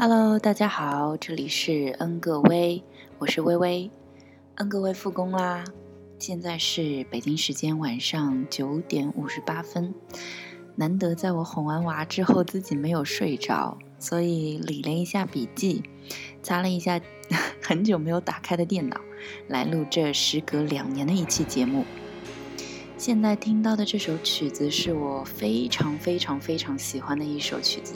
Hello，大家好，这里是恩格威，我是微微。恩格威复工啦，现在是北京时间晚上九点五十八分。难得在我哄完娃之后自己没有睡着，所以理了一下笔记，擦了一下 很久没有打开的电脑，来录这时隔两年的一期节目。现在听到的这首曲子是我非常非常非常喜欢的一首曲子。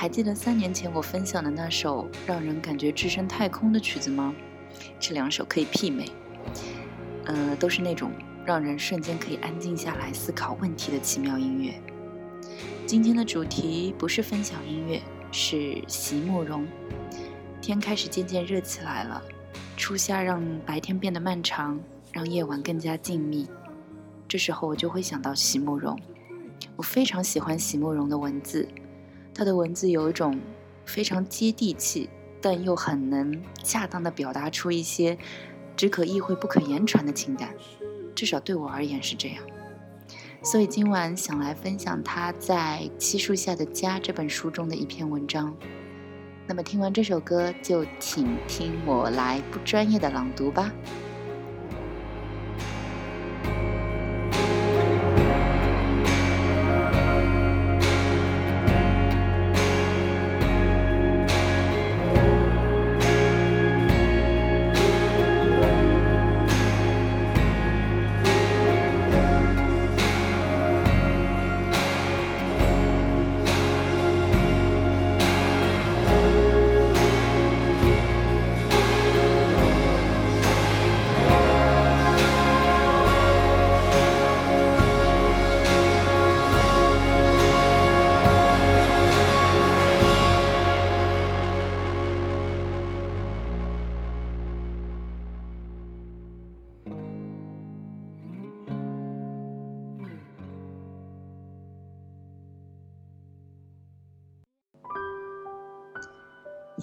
还记得三年前我分享的那首让人感觉置身太空的曲子吗？这两首可以媲美，呃，都是那种让人瞬间可以安静下来思考问题的奇妙音乐。今天的主题不是分享音乐，是席慕容。天开始渐渐热起来了，初夏让白天变得漫长，让夜晚更加静谧。这时候我就会想到席慕容，我非常喜欢席慕容的文字。他的文字有一种非常接地气，但又很能恰当的表达出一些只可意会不可言传的情感，至少对我而言是这样。所以今晚想来分享他在《七树下的家》这本书中的一篇文章。那么听完这首歌，就请听我来不专业的朗读吧。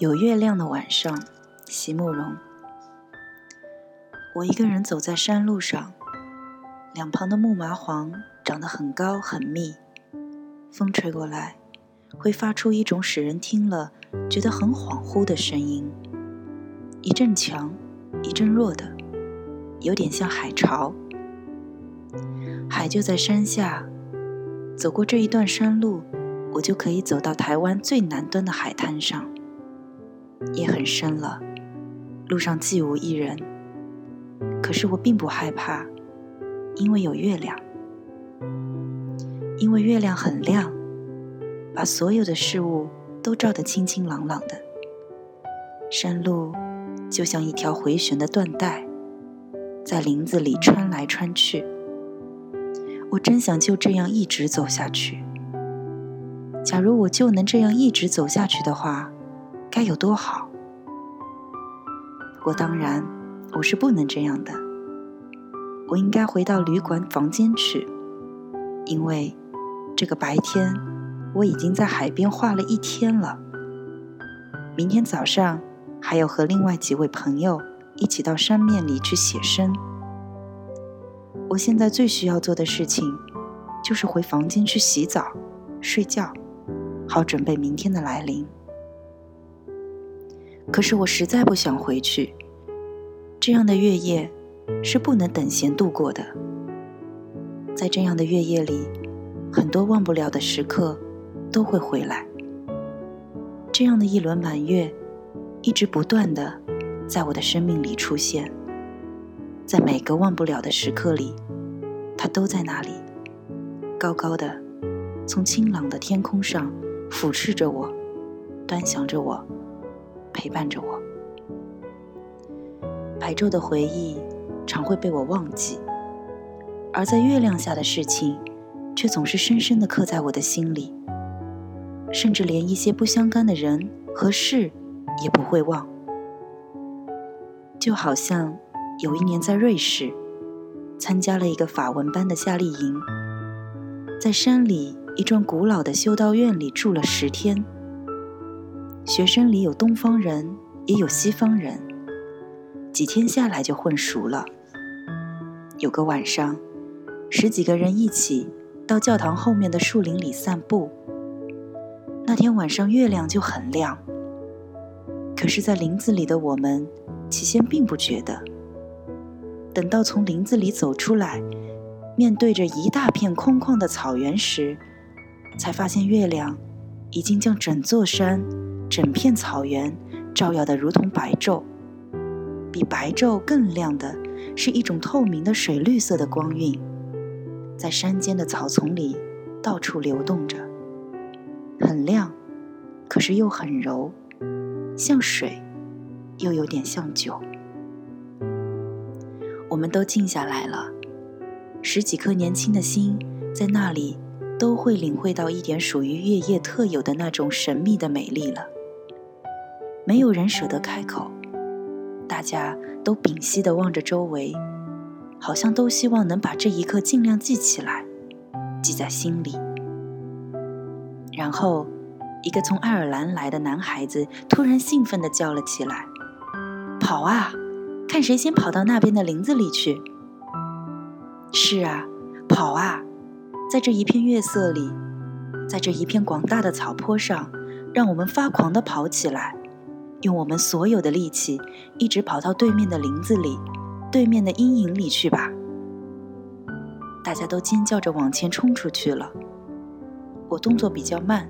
有月亮的晚上，席慕容。我一个人走在山路上，两旁的木麻黄长得很高很密，风吹过来，会发出一种使人听了觉得很恍惚的声音，一阵强，一阵弱的，有点像海潮。海就在山下，走过这一段山路，我就可以走到台湾最南端的海滩上。夜很深了，路上既无一人。可是我并不害怕，因为有月亮。因为月亮很亮，把所有的事物都照得清清朗朗的。山路就像一条回旋的缎带，在林子里穿来穿去。我真想就这样一直走下去。假如我就能这样一直走下去的话。该有多好！我当然，我是不能这样的。我应该回到旅馆房间去，因为这个白天我已经在海边画了一天了。明天早上还要和另外几位朋友一起到山面里去写生。我现在最需要做的事情，就是回房间去洗澡、睡觉，好准备明天的来临。可是我实在不想回去。这样的月夜是不能等闲度过的。在这样的月夜里，很多忘不了的时刻都会回来。这样的一轮满月，一直不断的在我的生命里出现。在每个忘不了的时刻里，它都在那里，高高的，从清朗的天空上俯视着我，端详着我。陪伴着我，白昼的回忆常会被我忘记，而在月亮下的事情，却总是深深的刻在我的心里，甚至连一些不相干的人和事也不会忘。就好像有一年在瑞士，参加了一个法文班的夏令营，在山里一幢古老的修道院里住了十天。学生里有东方人，也有西方人。几天下来就混熟了。有个晚上，十几个人一起到教堂后面的树林里散步。那天晚上月亮就很亮，可是，在林子里的我们，起先并不觉得。等到从林子里走出来，面对着一大片空旷的草原时，才发现月亮已经将整座山、整片草原照耀得如同白昼。比白昼更亮的是一种透明的水绿色的光晕，在山间的草丛里到处流动着，很亮，可是又很柔。像水，又有点像酒。我们都静下来了，十几颗年轻的心在那里，都会领会到一点属于月夜特有的那种神秘的美丽了。没有人舍得开口，大家都屏息地望着周围，好像都希望能把这一刻尽量记起来，记在心里，然后。一个从爱尔兰来的男孩子突然兴奋地叫了起来：“跑啊！看谁先跑到那边的林子里去！”是啊，跑啊！在这一片月色里，在这一片广大的草坡上，让我们发狂地跑起来，用我们所有的力气，一直跑到对面的林子里，对面的阴影里去吧！大家都尖叫着往前冲出去了。我动作比较慢。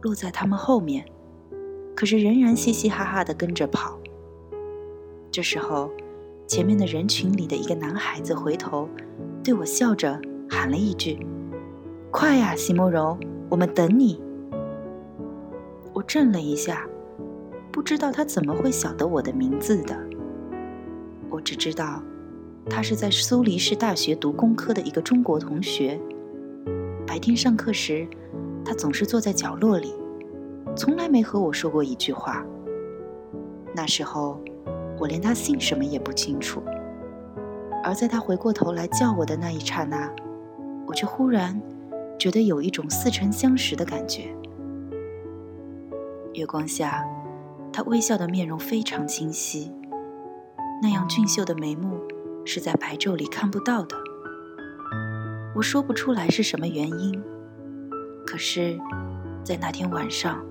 落在他们后面，可是仍然嘻嘻哈哈地跟着跑。这时候，前面的人群里的一个男孩子回头，对我笑着喊了一句：“快呀，席慕容，我们等你。”我怔了一下，不知道他怎么会晓得我的名字的。我只知道，他是在苏黎世大学读工科的一个中国同学。白天上课时。他总是坐在角落里，从来没和我说过一句话。那时候，我连他姓什么也不清楚。而在他回过头来叫我的那一刹那，我却忽然觉得有一种似曾相识的感觉。月光下，他微笑的面容非常清晰，那样俊秀的眉目是在白昼里看不到的。我说不出来是什么原因。可是，在那天晚上，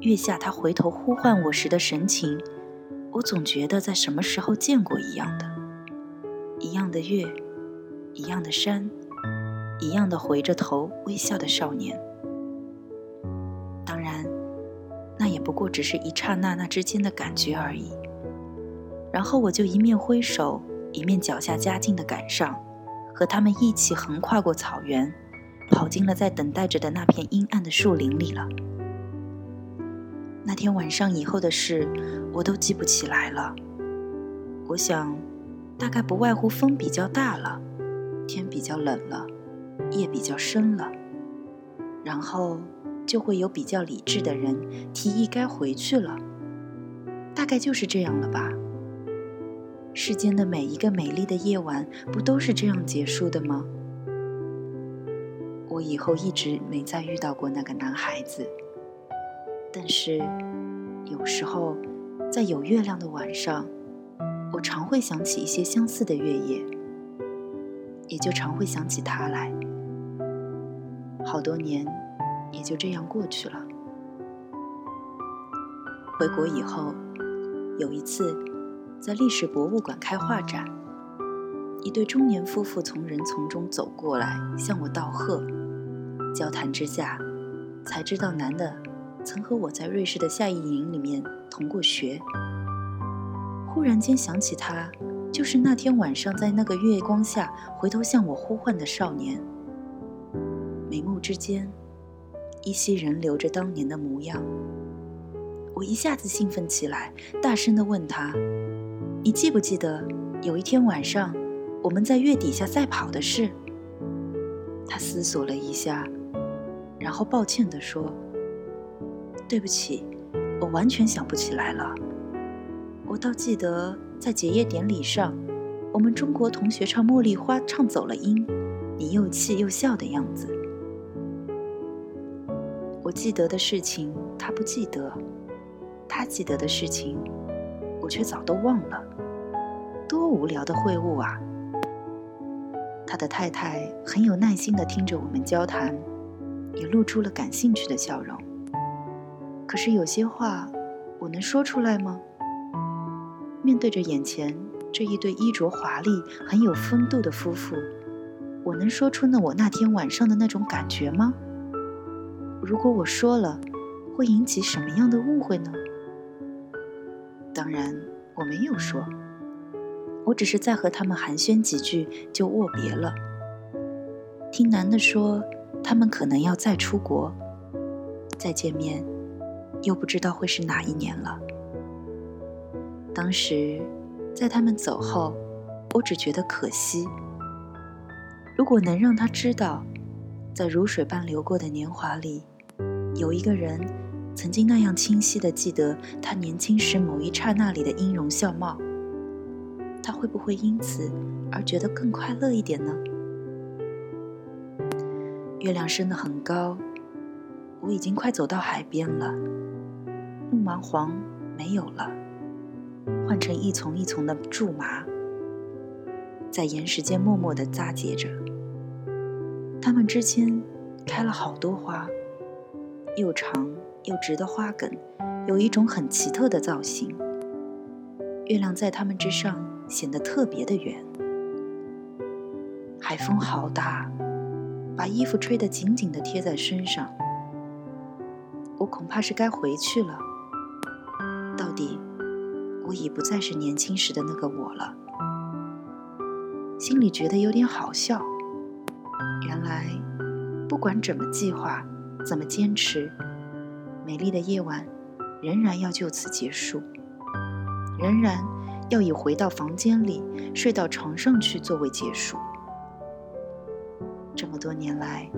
月下他回头呼唤我时的神情，我总觉得在什么时候见过一样的，一样的月，一样的山，一样的回着头微笑的少年。不过只是一刹那那之间的感觉而已。然后我就一面挥手，一面脚下加劲的赶上，和他们一起横跨过草原。跑进了在等待着的那片阴暗的树林里了。那天晚上以后的事，我都记不起来了。我想，大概不外乎风比较大了，天比较冷了，夜比较深了，然后就会有比较理智的人提议该回去了。大概就是这样了吧。世间的每一个美丽的夜晚，不都是这样结束的吗？我以后一直没再遇到过那个男孩子，但是有时候在有月亮的晚上，我常会想起一些相似的月夜，也就常会想起他来。好多年也就这样过去了。回国以后，有一次在历史博物馆开画展，一对中年夫妇从人丛中走过来，向我道贺。交谈之下，才知道男的曾和我在瑞士的夏令营里面同过学。忽然间想起他，就是那天晚上在那个月光下回头向我呼唤的少年。眉目之间，依稀仍留着当年的模样。我一下子兴奋起来，大声地问他：“你记不记得有一天晚上我们在月底下赛跑的事？”他思索了一下。然后抱歉地说：“对不起，我完全想不起来了。我倒记得在结业典礼上，我们中国同学唱《茉莉花》唱走了音，你又气又笑的样子。记得的事情他不记得，他记得的事情我却早都忘了。多无聊的会晤啊！”他的太太很有耐心地听着我们交谈。也露出了感兴趣的笑容。可是有些话，我能说出来吗？面对着眼前这一对衣着华丽、很有风度的夫妇，我能说出那我那天晚上的那种感觉吗？如果我说了，会引起什么样的误会呢？当然，我没有说，我只是在和他们寒暄几句就握别了。听男的说，他们可能要再出国，再见面，又不知道会是哪一年了。当时，在他们走后，我只觉得可惜。如果能让他知道，在如水般流过的年华里，有一个人。曾经那样清晰的记得他年轻时某一刹那里的音容笑貌，他会不会因此而觉得更快乐一点呢？月亮升得很高，我已经快走到海边了。木芒黄没有了，换成一丛一丛的苎麻，在岩石间默默地扎结着。它们之间开了好多花，又长。又直的花梗，有一种很奇特的造型。月亮在它们之上显得特别的圆。海风好大，把衣服吹得紧紧地贴在身上。我恐怕是该回去了。到底，我已不再是年轻时的那个我了。心里觉得有点好笑。原来，不管怎么计划，怎么坚持。美丽的夜晚，仍然要就此结束，仍然要以回到房间里、睡到床上去作为结束。这么多年来，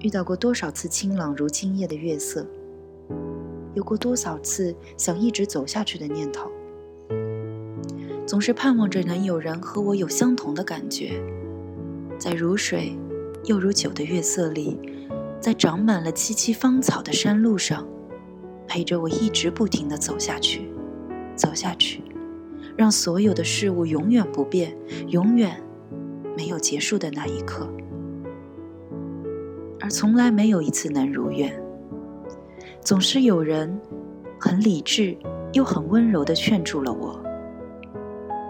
遇到过多少次清朗如今夜的月色，有过多少次想一直走下去的念头，总是盼望着能有人和我有相同的感觉，在如水又如酒的月色里。在长满了萋萋芳草的山路上，陪着我一直不停地走下去，走下去，让所有的事物永远不变，永远没有结束的那一刻。而从来没有一次能如愿，总是有人很理智又很温柔地劝住了我。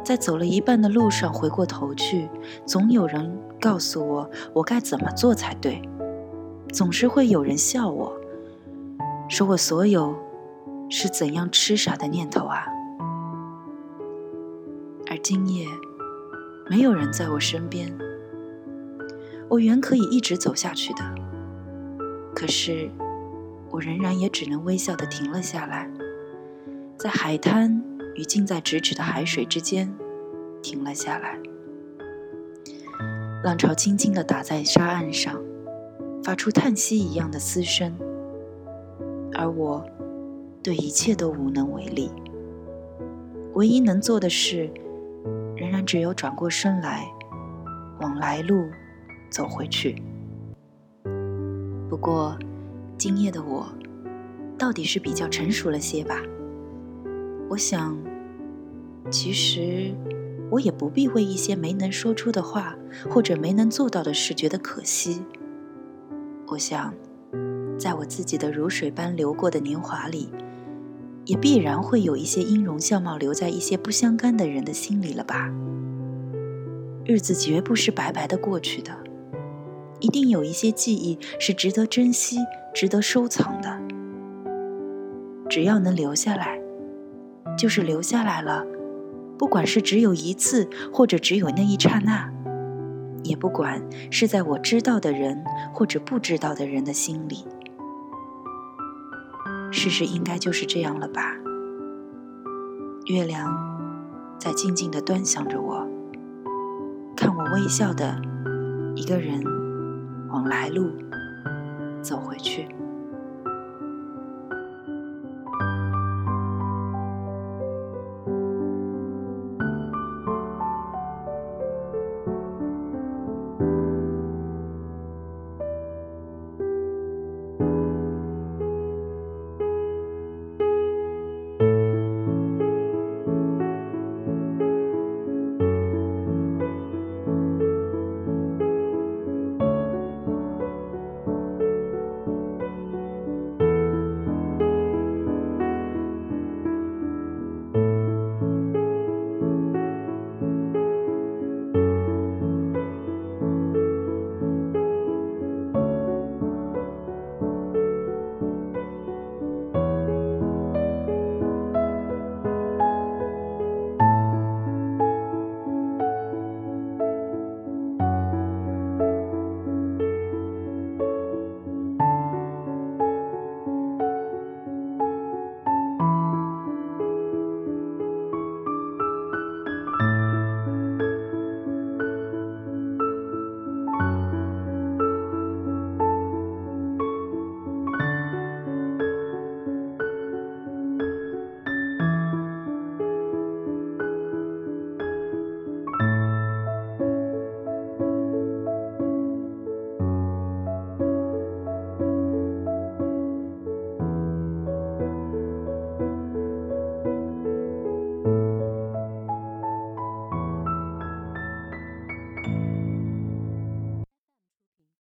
在走了一半的路上回过头去，总有人告诉我我该怎么做才对。总是会有人笑我，说我所有是怎样痴傻的念头啊！而今夜没有人在我身边，我原可以一直走下去的，可是我仍然也只能微笑的停了下来，在海滩与近在咫尺的海水之间停了下来，浪潮轻轻的打在沙岸上。发出叹息一样的嘶声，而我对一切都无能为力。唯一能做的事，仍然只有转过身来，往来路走回去。不过，今夜的我，到底是比较成熟了些吧？我想，其实我也不必为一些没能说出的话，或者没能做到的事觉得可惜。我想，在我自己的如水般流过的年华里，也必然会有一些音容笑貌留在一些不相干的人的心里了吧。日子绝不是白白的过去的，一定有一些记忆是值得珍惜、值得收藏的。只要能留下来，就是留下来了。不管是只有一次，或者只有那一刹那。也不管是在我知道的人或者不知道的人的心里，事实应该就是这样了吧？月亮在静静的端详着我，看我微笑的一个人往来路走回去。